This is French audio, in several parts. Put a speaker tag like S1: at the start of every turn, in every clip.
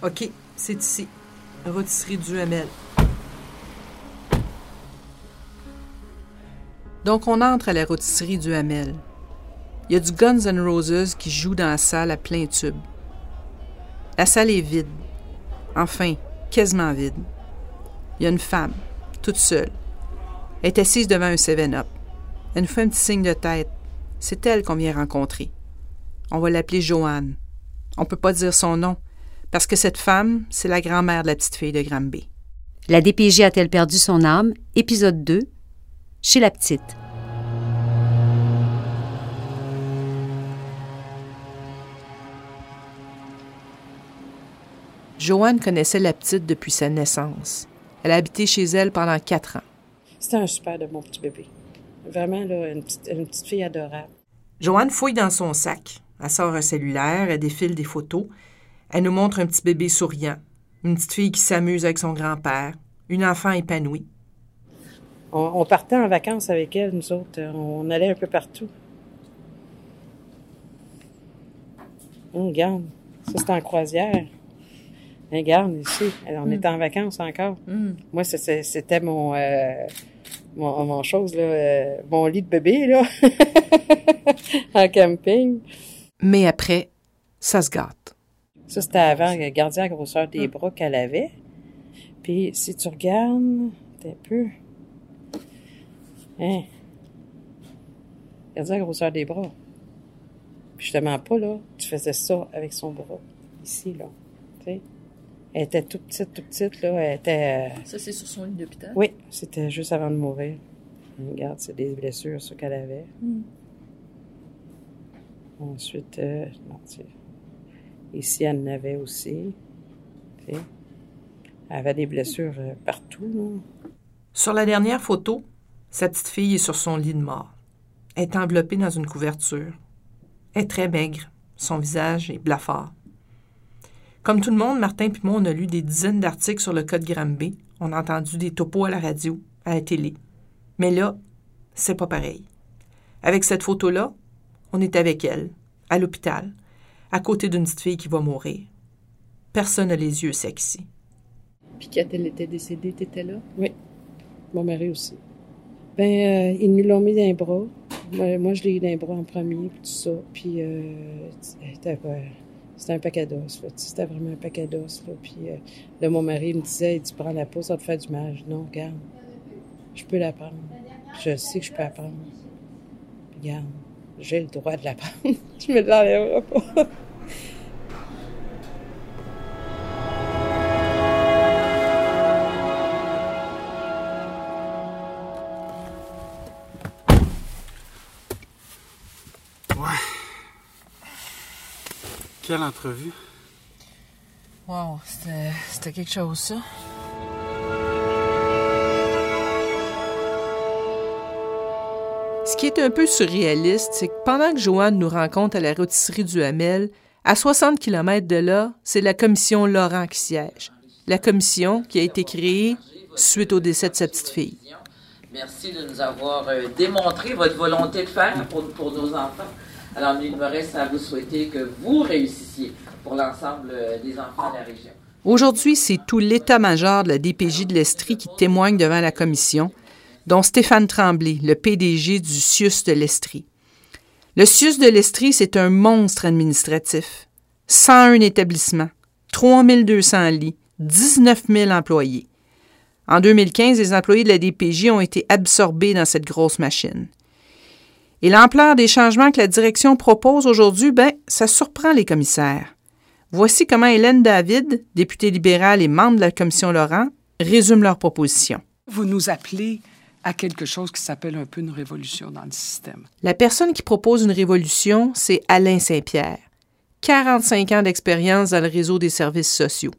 S1: OK, c'est ici. Rôtisserie du Hamel. Donc, on entre à la rôtisserie du Hamel. Il y a du Guns N' Roses qui joue dans la salle à plein tube. La salle est vide. Enfin, quasiment vide. Il y a une femme, toute seule. Elle est assise devant un 7-Up. Elle nous fait un petit signe de tête. C'est elle qu'on vient rencontrer. On va l'appeler Joanne. On peut pas dire son nom, parce que cette femme, c'est la grand-mère de la petite fille de Granby.
S2: La DPJ a-t-elle perdu son âme? Épisode 2. Chez la petite.
S1: Joanne connaissait la petite depuis sa naissance. Elle a habité chez elle pendant quatre ans.
S3: C'était un super de bon petit bébé. Vraiment, là, une petite, une petite fille adorable.
S1: Joanne fouille dans son sac. Elle sort un cellulaire, elle défile des photos. Elle nous montre un petit bébé souriant, une petite fille qui s'amuse avec son grand-père, une enfant épanouie.
S3: On, on partait en vacances avec elle, nous autres. On allait un peu partout. Hum, regarde, ça c'est en croisière. Regarde, ici, on était en vacances encore. Moi, c'est- c'est- c'était mon, euh, mon, mon chose, là, euh, mon lit de bébé, là, en camping.
S1: Mais après, ça se gâte.
S3: Ça, c'était avant, garder la grosseur des bras qu'elle avait. Puis, si tu regardes, t'es un peu... Hein? Garder la grosseur des bras. Puis, je te mens pas, là, tu faisais ça avec son bras. Ici, là. Tu sais? Elle était toute petite, toute petite, là. Elle était... euh,
S1: Ça, c'est sur son lit d'hôpital?
S3: Oui, c'était juste avant de mourir. Regarde, c'est des blessures, ça qu'elle avait. Ensuite, euh, non, ici, elle en avait aussi. Elle avait des blessures euh, partout.
S1: Sur la dernière photo, sa petite fille est sur son lit de mort. Elle est enveloppée dans une couverture. Elle est très maigre. Son visage est blafard. Comme tout le monde, Martin et moi, on a lu des dizaines d'articles sur le cas de Granby. On a entendu des topos à la radio, à la télé. Mais là, c'est pas pareil. Avec cette photo-là, on est avec elle, à l'hôpital, à côté d'une petite fille qui va mourir. Personne n'a les yeux ici.
S4: Puis quand elle était décédée, t'étais là?
S3: Mon mari aussi. Ben, euh, ils nous l'ont mis dans les bras. Moi, moi, je l'ai eu dans les bras en premier, puis tout ça. Puis, euh, c'était un paquet d'os, C'était vraiment un paquet d'os, là. Puis, euh, là, mon mari me disait, il dit, prends la peau, ça va te faire du mal. Je dis, non, regarde, je peux la prendre. Je sais que je peux la prendre. Puis, regarde, j'ai le droit de la prendre. je me l'enlèverai pas.
S5: Quelle entrevue?
S1: Wow, c'était c'était quelque chose, ça. Qui est un peu surréaliste, c'est que pendant que Joanne nous rencontre à la rôtisserie du Hamel, à 60 km de là, c'est la commission Laurent qui siège. La commission qui a été créée suite au décès de sa petite fille.
S6: Merci de nous avoir euh, démontré votre volonté de faire pour, pour nos enfants. Alors, il me reste à vous souhaiter que vous réussissiez pour l'ensemble euh, des enfants de la région.
S1: Aujourd'hui, c'est tout l'état-major de la DPJ de l'Estrie qui témoigne devant la commission, dont Stéphane Tremblay, le PDG du CIUS de l'Estrie. Le CIUS de l'Estrie, c'est un monstre administratif. 101 établissements, 3200 lits, 19 000 employés. En 2015, les employés de la DPJ ont été absorbés dans cette grosse machine. Et l'ampleur des changements que la direction propose aujourd'hui, ben, ça surprend les commissaires. Voici comment Hélène David, députée libérale et membre de la commission Laurent, résume leur proposition.
S7: Vous nous appelez à quelque chose qui s'appelle un peu une révolution dans le système.
S1: La personne qui propose une révolution, c'est Alain Saint-Pierre. 45 ans d'expérience dans le réseau des services sociaux.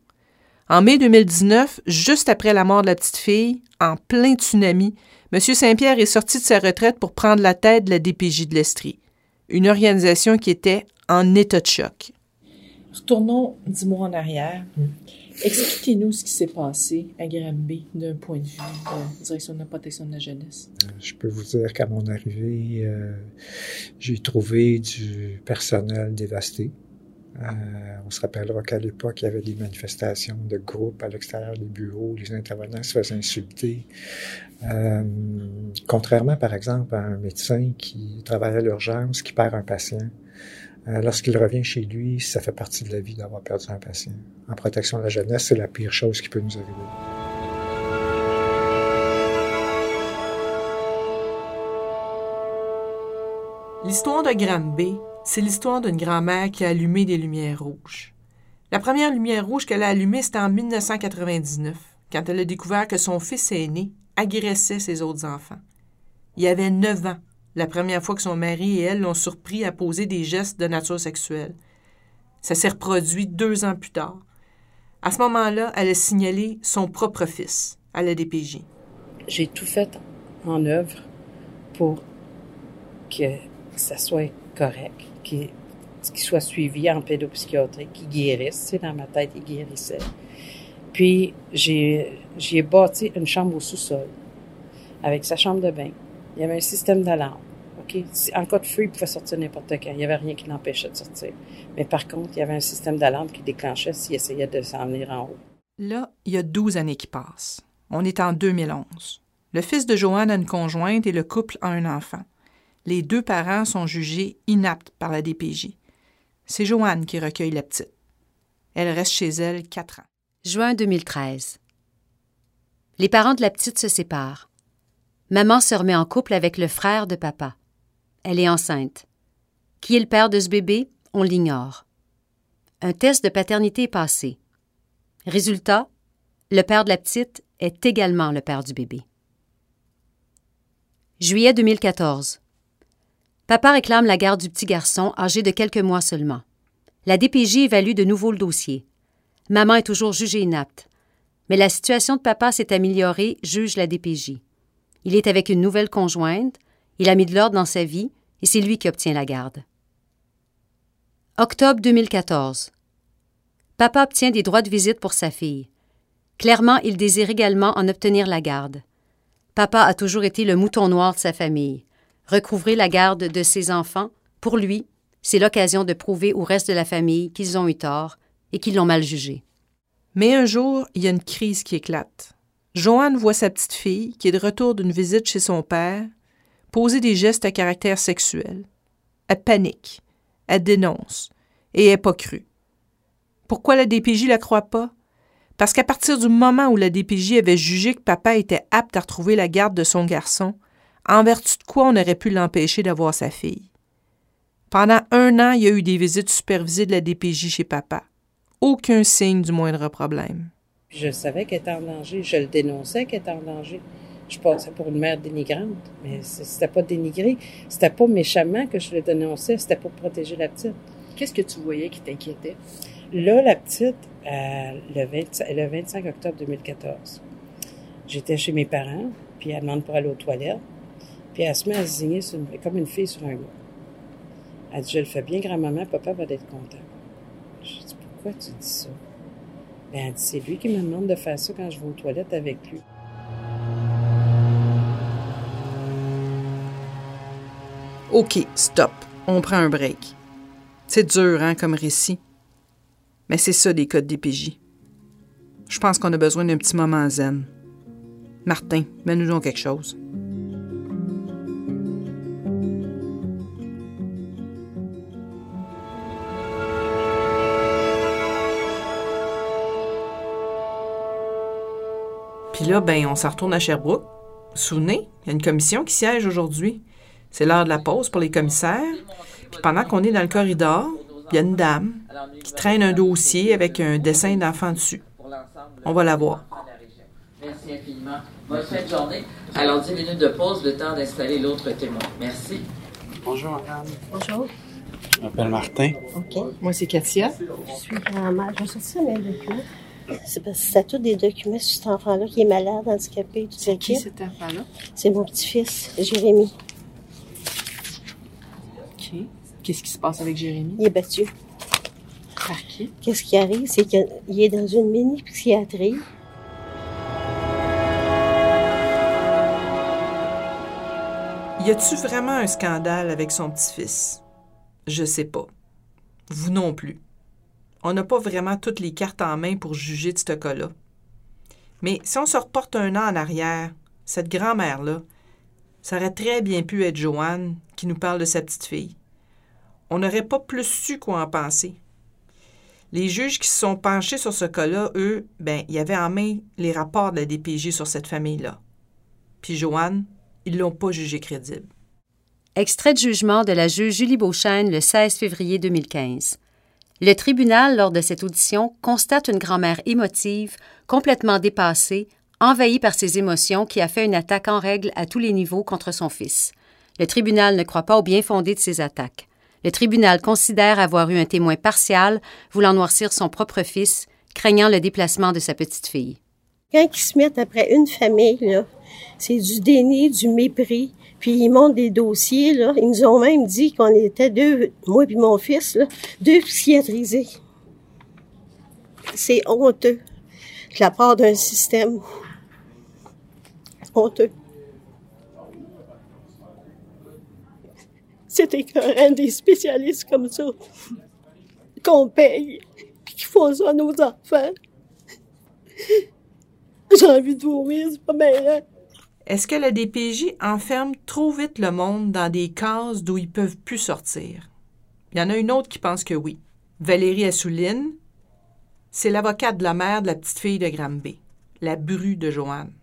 S1: En mai 2019, juste après la mort de la petite fille, en plein tsunami, M. Saint-Pierre est sorti de sa retraite pour prendre la tête de la DPJ de l'Estrie, une organisation qui était en état de choc.
S4: Retournons dix mois en arrière. Expliquez-nous ce qui s'est passé à Granby d'un point de vue de direction de la protection de la jeunesse.
S8: Je peux vous dire qu'à mon arrivée, euh, j'ai trouvé du personnel dévasté. Euh, on se rappellera qu'à l'époque, il y avait des manifestations de groupes à l'extérieur des bureaux, les intervenants se faisaient insulter. Euh, contrairement, par exemple, à un médecin qui travaille à l'urgence, qui perd un patient, euh, lorsqu'il revient chez lui, ça fait partie de la vie d'avoir perdu un patient. En protection de la jeunesse, c'est la pire chose qui peut nous arriver.
S1: L'histoire de Granby, c'est l'histoire d'une grand-mère qui a allumé des lumières rouges. La première lumière rouge qu'elle a allumée, c'était en 1999, quand elle a découvert que son fils aîné agressait ses autres enfants. Il avait neuf ans la première fois que son mari et elle l'ont surpris à poser des gestes de nature sexuelle. Ça s'est reproduit deux ans plus tard. À ce moment-là, elle a signalé son propre fils à la DPJ.
S3: J'ai tout fait en œuvre pour que ça soit correct, qu'il soit suivi en pédopsychiatrie, qu'il guérisse. Dans ma tête, il guérissait. Puis, j'ai bâti une chambre au sous-sol avec sa chambre de bain. Il y avait un système d'alarme. OK? En cas de feu, il pouvait sortir n'importe quand. Il n'y avait rien qui l'empêchait de sortir. Mais par contre, il y avait un système d'alarme qui déclenchait s'il essayait de s'en venir en haut.
S1: Là, il y a 12 années qui passent. On est en 2011. Le fils de Joanne a une conjointe et le couple a un enfant. Les deux parents sont jugés inaptes par la DPJ. C'est Joanne qui recueille la petite. Elle reste chez elle quatre ans.
S2: Juin 2013. Les parents de la petite se séparent. Maman se remet en couple avec le frère de papa. Elle est enceinte. Qui est le père de ce bébé? On l'ignore. Un test de paternité est passé. Résultat, le père de la petite est également le père du bébé. Juillet 2014. Papa réclame la garde du petit garçon âgé de quelques mois seulement. La DPJ évalue de nouveau le dossier. Maman est toujours jugée inapte. Mais la situation de papa s'est améliorée, juge la DPJ. Il est avec une nouvelle conjointe, il a mis de l'ordre dans sa vie et c'est lui qui obtient la garde. Octobre 2014. Papa obtient des droits de visite pour sa fille. Clairement, il désire également en obtenir la garde. Papa a toujours été le mouton noir de sa famille. Recouvrer la garde de ses enfants, pour lui, c'est l'occasion de prouver au reste de la famille qu'ils ont eu tort et qu'ils l'ont mal jugé.
S1: Mais un jour, il y a une crise qui éclate. Joanne voit sa petite fille, qui est de retour d'une visite chez son père, poser des gestes à caractère sexuel. Elle panique, elle dénonce, et elle n'est pas crue. Pourquoi la DPJ la croit pas? Parce qu'à partir du moment où la DPJ avait jugé que papa était apte à retrouver la garde de son garçon, en vertu de quoi on aurait pu l'empêcher d'avoir sa fille? Pendant un an, il y a eu des visites supervisées de la DPJ chez papa. Aucun signe du moindre problème.
S3: Je savais qu'elle était en danger. Je le dénonçais qu'elle était en danger. Je passais pour une mère dénigrante, mais c'était pas dénigré. C'était pas méchamment que je le dénonçais, c'était pour protéger la petite.
S4: Qu'est-ce que tu voyais qui t'inquiétait?
S3: Là, la petite, euh, le, 25 octobre 2014, j'étais chez mes parents, puis elle demande pour aller aux toilettes, puis elle se met à zigner comme une fille sur un gars. Elle dit, je le fais bien, grand-maman, papa va être content. Je dis, pourquoi tu dis ça? Ben, elle dit, c'est lui qui me demande de faire ça quand je vais aux toilettes avec lui.
S1: OK, stop. On prend un break. C'est dur, hein, comme récit. Mais c'est ça des codes DPJ. Je pense qu'on a besoin d'un petit moment zen. Martin, mets-nous donc quelque chose. Puis là, ben, on s'en retourne à Sherbrooke. Souvenez, il y a une commission qui siège aujourd'hui. C'est l'heure de la pause pour les commissaires. Puis pendant qu'on est dans le corridor, il y a une dame qui traîne un dossier avec un dessin d'enfant dessus. On va la voir.
S6: Merci infiniment. Bonne fin de journée. Alors, 10 minutes de pause, le temps d'installer l'autre témoin. Merci.
S5: Bonjour, madame.
S9: Bonjour.
S5: Je m'appelle Martin.
S9: OK.
S4: Moi, c'est Katia.
S9: Je suis grand-mère. Je vais sortir mes documents. C'est parce que c'est tous des documents sur cet enfant-là qui est malade, handicapé, tout ça.
S4: Qui cet enfant-là?
S9: C'est mon petit-fils, Jérémy.
S4: OK. Qu'est-ce qui se passe avec Jérémy?
S9: Il est battu.
S4: Par qui?
S9: Qu'est-ce qui arrive? C'est qu'il est dans une mini-psychiatrie.
S1: Y a-tu vraiment un scandale avec son petit-fils? Je sais pas. Vous non plus. on n'a pas vraiment toutes les cartes en main pour juger de ce cas-là. Mais si on se reporte un an en arrière, cette grand-mère-là, ça aurait très bien pu être Joanne qui nous parle de sa petite fille. On n'aurait pas plus su quoi en penser. Les juges qui se sont penchés sur ce cas-là, eux, ben, il y avait en main les rapports de la DPJ sur cette famille-là. Puis Joanne, ils l'ont pas jugée crédible.
S2: Extrait de jugement de la juge Julie Beauchesne le 16 février 2015. Le tribunal, lors de cette audition, constate une grand-mère émotive, complètement dépassée, envahie par ses émotions, qui a fait une attaque en règle à tous les niveaux contre son fils. Le tribunal ne croit pas au bien fondé de ces attaques. Le tribunal considère avoir eu un témoin partial voulant noircir son propre fils, craignant le déplacement de sa petite fille.
S9: Quand ils se mettent après une famille, c'est du déni, du mépris, puis ils montent des dossiers. Ils nous ont même dit qu'on était deux, moi et mon fils, là, deux psychiatrisés. C'est honteux de la part d'un système. Honteux. C'est écœurant des spécialistes comme ça qu'on paye puis qui font ça à nos enfants. J'ai envie de vomir, c'est pas bien.
S1: Est-ce que la DPJ enferme trop vite le monde dans des cases d'où ils peuvent plus sortir? Il y en a une autre qui pense que oui. Valérie Assouline, c'est l'avocate de la mère de la petite fille de Granby, la bru de Joanne.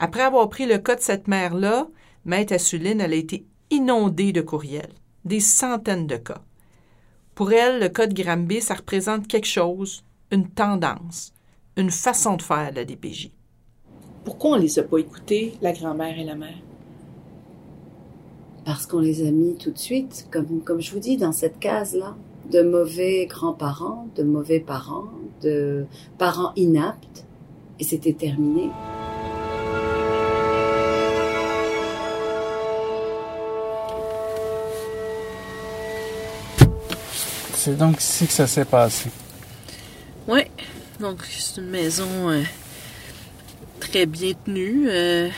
S1: Après avoir pris le cas de cette mère-là, Maître Assouline, elle a été inondée de courriels, des centaines de cas. Pour elle, le cas de Granby, ça représente quelque chose, une tendance, une façon de faire de la DPJ.
S4: Pourquoi on les a pas écoutés, la grand-mère et la mère?
S10: Parce qu'on les a mis tout de suite, comme, comme je vous dis, dans cette case-là, de mauvais grands-parents, de mauvais parents, de parents inaptes, et c'était terminé.
S5: C'est donc ici que ça s'est passé.
S4: Oui, donc c'est une maison euh, très bien tenue. Euh,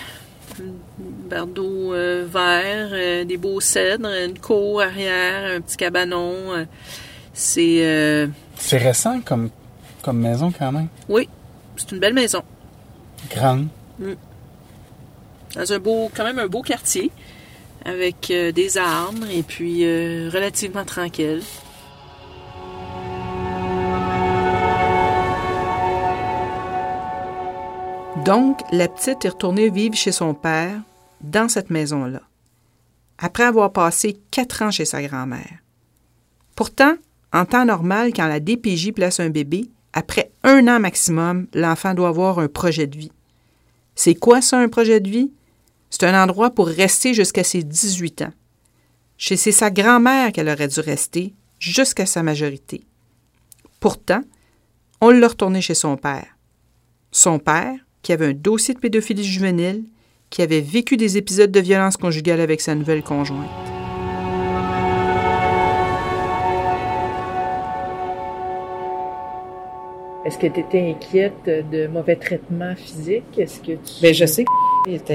S4: bardeau euh, vert, euh, des beaux cèdres, une cour arrière, un petit cabanon. c'est
S5: C'est récent comme, comme maison quand même.
S4: oui, c'est une belle maison.
S5: Grande.
S4: Dans un beau, quand même un beau quartier, avec euh, des arbres et puis euh, relativement tranquille.
S1: Donc, la petite est retournée vivre chez son père, dans cette maison-là, après avoir passé quatre ans chez sa grand-mère. Pourtant, en temps normal, quand la DPJ place un bébé, après un an maximum, l'enfant doit avoir un projet de vie. C'est quoi ça, un projet de vie? C'est un endroit pour rester jusqu'à ses 18 ans. Chez c'est sa grand-mère qu'elle aurait dû rester jusqu'à sa majorité. Pourtant, on l'a retourné chez son père. Son père, qui avait un dossier de pédophilie juvénile, qui avait vécu des épisodes de violence conjugale avec sa nouvelle conjointe.
S4: Est-ce que tu étais inquiète de mauvais traitements physiques? Est-ce que tu...
S3: Ben, je sais qu'il était,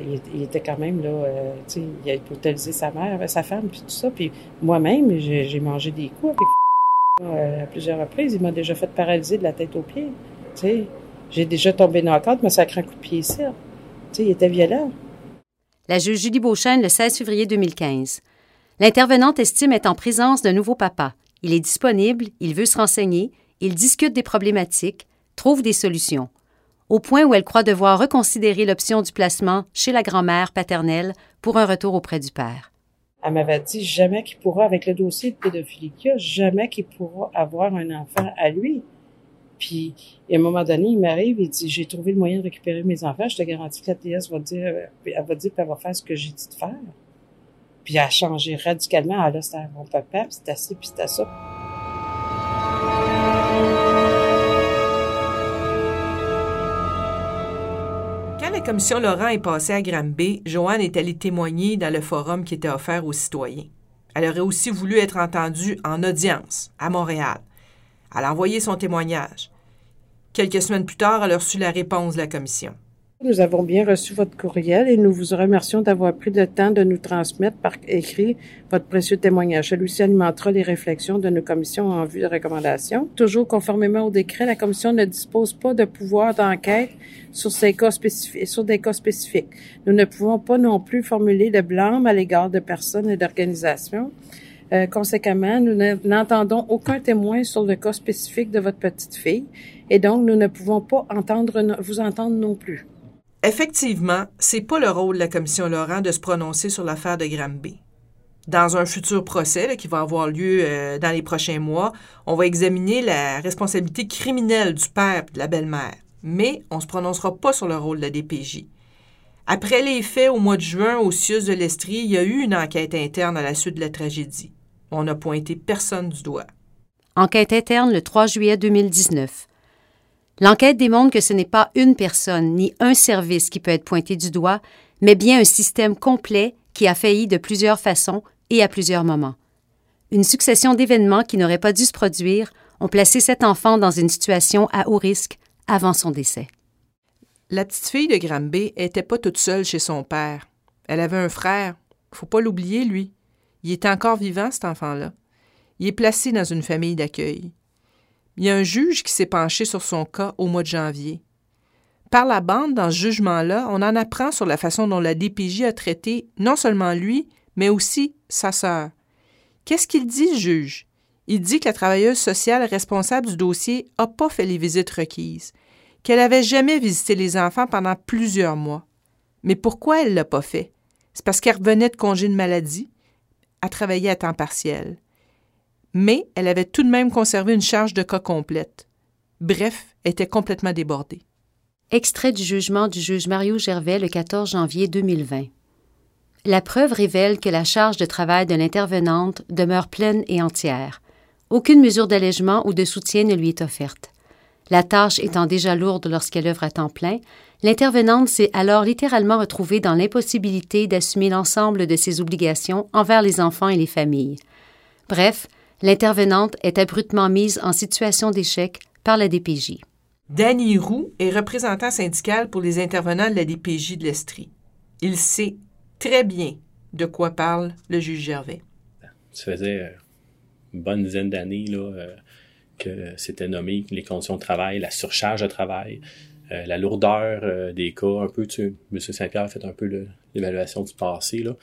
S3: euh, il, était- quand même là, euh, tu sais, il a hospitalisé sa mère, sa femme, puis tout ça. Puis moi-même, j'ai j'ai mangé des coups avec euh, à plusieurs reprises. Il m'a déjà fait paralyser de la tête aux pieds. Tu sais, j'ai déjà tombé dans le cadre, me sacré un coup de pied ici. Tu sais, il était violent.
S2: La juge Julie Beauchesne le 16 février 2015. L'intervenante estime être en présence d'un nouveau papa. Il est disponible, il veut se renseigner, il discute des problématiques, trouve des solutions. Au point où elle croit devoir reconsidérer l'option du placement chez la grand-mère paternelle pour un retour auprès du père.
S3: Elle m'avait dit jamais qu'il pourra, avec le dossier de pédophilie qu'il jamais qu'il pourra avoir un enfant à lui. Puis, à un moment donné, il m'arrive, il dit, j'ai trouvé le moyen de récupérer mes enfants, je te garantis que la va dire, elle va dire, puis elle va faire ce que j'ai dit de faire. Puis elle a changé radicalement, ah là, c'était mon papa, puis c'était ci, puis c'était ça.
S1: Quand la commission Laurent est passée à Granby, Joanne est allée témoigner dans le forum qui était offert aux citoyens. Elle aurait aussi voulu être entendue en audience à Montréal. Elle a envoyé son témoignage. Quelques semaines plus tard, elle a reçu la réponse de la commission.
S3: Nous avons bien reçu votre courriel et nous vous remercions d'avoir pris le temps de nous transmettre par écrit votre précieux témoignage. Celui-ci alimentera les réflexions de nos commissions en vue de recommandations. Toujours conformément au décret, la commission ne dispose pas de pouvoir d'enquête sur sur des cas spécifiques. Nous ne pouvons pas non plus formuler de blâme à l'égard de personnes et d'organisations. Euh, conséquemment, nous n'entendons aucun témoin sur le cas spécifique de votre petite fille et donc nous ne pouvons pas entendre, vous entendre non plus.
S1: Effectivement, c'est pas le rôle de la commission Laurent de se prononcer sur l'affaire de Granby. Dans un futur procès qui va avoir lieu euh, dans les prochains mois, on va examiner la responsabilité criminelle du père et de la belle-mère, mais on ne se prononcera pas sur le rôle de la DPJ. Après les faits au mois de juin au CIUS de l'Estrie, il y a eu une enquête interne à la suite de la tragédie. On n'a pointé personne du doigt.
S2: Enquête interne le 3 juillet 2019. L'enquête démontre que ce n'est pas une personne ni un service qui peut être pointé du doigt, mais bien un système complet qui a failli de plusieurs façons et à plusieurs moments. Une succession d'événements qui n'auraient pas dû se produire ont placé cet enfant dans une situation à haut risque avant son décès.
S1: La petite fille de Granby était pas toute seule chez son père. Elle avait un frère. Faut pas l'oublier, lui. Il est encore vivant, cet enfant-là. Il est placé dans une famille d'accueil. Il y a un juge qui s'est penché sur son cas au mois de janvier. Par la bande, dans ce jugement-là, on en apprend sur la façon dont la DPJ a traité non seulement lui, mais aussi sa sœur. Qu'est-ce qu'il dit, juge? Il dit que la travailleuse sociale responsable du dossier n'a pas fait les visites requises, qu'elle n'avait jamais visité les enfants pendant plusieurs mois. Mais pourquoi elle ne l'a pas fait? C'est parce qu'elle revenait de congé de maladie, a travaillé à temps partiel mais elle avait tout de même conservé une charge de cas complète. Bref, était complètement débordée.
S2: Extrait du jugement du juge Mario Gervais le 14 janvier 2020. La preuve révèle que la charge de travail de l'intervenante demeure pleine et entière. Aucune mesure d'allègement ou de soutien ne lui est offerte. La tâche étant déjà lourde lorsqu'elle œuvre à temps plein, l'intervenante s'est alors littéralement retrouvée dans l'impossibilité d'assumer l'ensemble de ses obligations envers les enfants et les familles. Bref, l'intervenante est abruptement mise en situation d'échec par la DPJ.
S1: Danny Roux est représentant syndical pour les intervenants de la DPJ de l'Estrie. Il sait très bien de quoi parle le juge Gervais.
S11: Ça faisait euh, une bonne dizaine d'années euh, que c'était nommé les conditions de travail, la surcharge de travail, euh, la lourdeur des cas, un peu, tu M. Saint-Pierre a fait un peu l'évaluation du passé, là,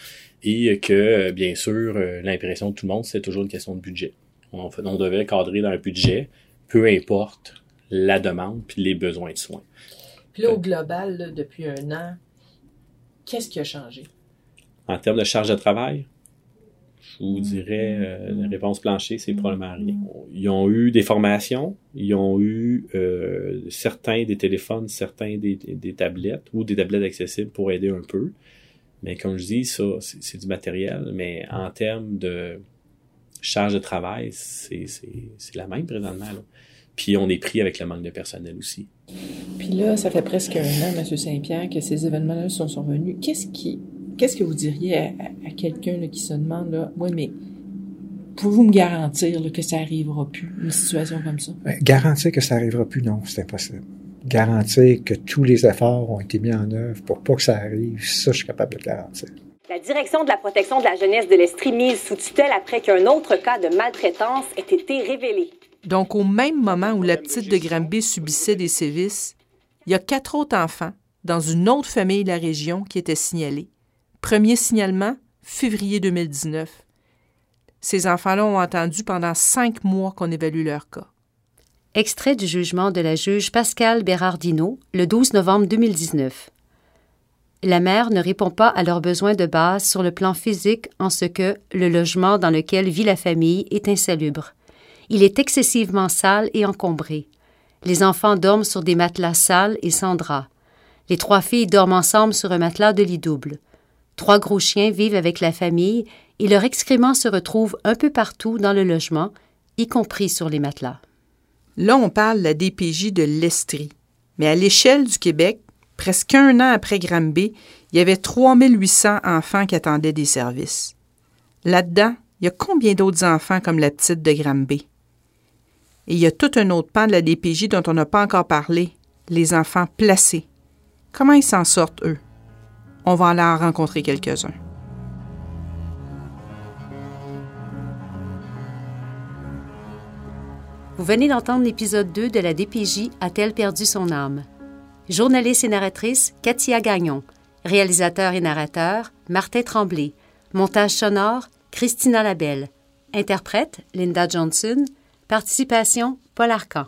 S11: et que, bien sûr, l'impression de tout le monde, c'est toujours une question de budget. On, on devait cadrer dans un budget, peu importe la demande puis les besoins de soins.
S1: Puis là, au global, depuis un an, qu'est-ce qui a changé?
S11: En termes de charge de travail, je vous dirais, euh, la réponse plancher, c'est probablement rien. Ils ont eu des formations, ils ont eu euh, certains des téléphones, certains des, des, tablettes ou des tablettes accessibles pour aider un peu. Mais comme je dis, ça, c'est du matériel. Mais en termes de charge de travail, c'est la même présentement. Là. Puis on est pris avec le manque de personnel aussi.
S1: Puis là, ça fait presque un an, M. Saint-Pierre, que ces événements-là sont survenus. Qu'est-ce qui, qu'est-ce que vous diriez à, quelqu'un qui se demande, là, oui, mais pouvez-vous me garantir que ça n'arrivera plus, une situation comme ça?
S8: Ben, garantir que ça n'arrivera plus, non, c'est impossible. Garantir que tous les efforts ont été mis en œuvre pour pas que ça arrive, ça, je suis capable de le garantir.
S12: La direction de la protection de la jeunesse de l'Estrie mise sous tutelle après qu'un autre cas de maltraitance ait été révélé.
S1: Donc, au même moment où la petite de Granby subissait des sévices, il y a quatre autres enfants dans une autre famille de la région qui étaient signalés. Premier signalement, février 2019. Ces enfants-là ont entendu pendant cinq mois qu'on évalue leur cas.
S2: Extrait du jugement de la juge Pascal Bérardino, le 12 novembre 2019. La mère ne répond pas à leurs besoins de base sur le plan physique en ce que le logement dans lequel vit la famille est insalubre. Il est excessivement sale et encombré. Les enfants dorment sur des matelas sales et sans drap. Les trois filles dorment ensemble sur un matelas de lit double. Trois gros chiens vivent avec la famille et leurs excréments se retrouvent un peu partout dans le logement, y compris sur les matelas.
S1: Là, on parle de la DPJ de l'Estrie. Mais à l'échelle du Québec, presque un an après Granby, il y avait 3800 enfants qui attendaient des services. Là-dedans, il y a combien d'autres enfants comme la petite de Granby? Et il y a tout un autre pan de la DPJ dont on n'a pas encore parlé, les enfants placés. Comment ils s'en sortent, eux? On va aller en rencontrer quelques-uns.
S2: Vous venez d'entendre l'épisode 2 de la DPJ A-t-elle perdu son âme? Journaliste et narratrice, Katia Gagnon. Réalisateur et narrateur, Martin Tremblay. Montage sonore, Christina Labelle. Interprète, Linda Johnson. Participation, Paul Arcan.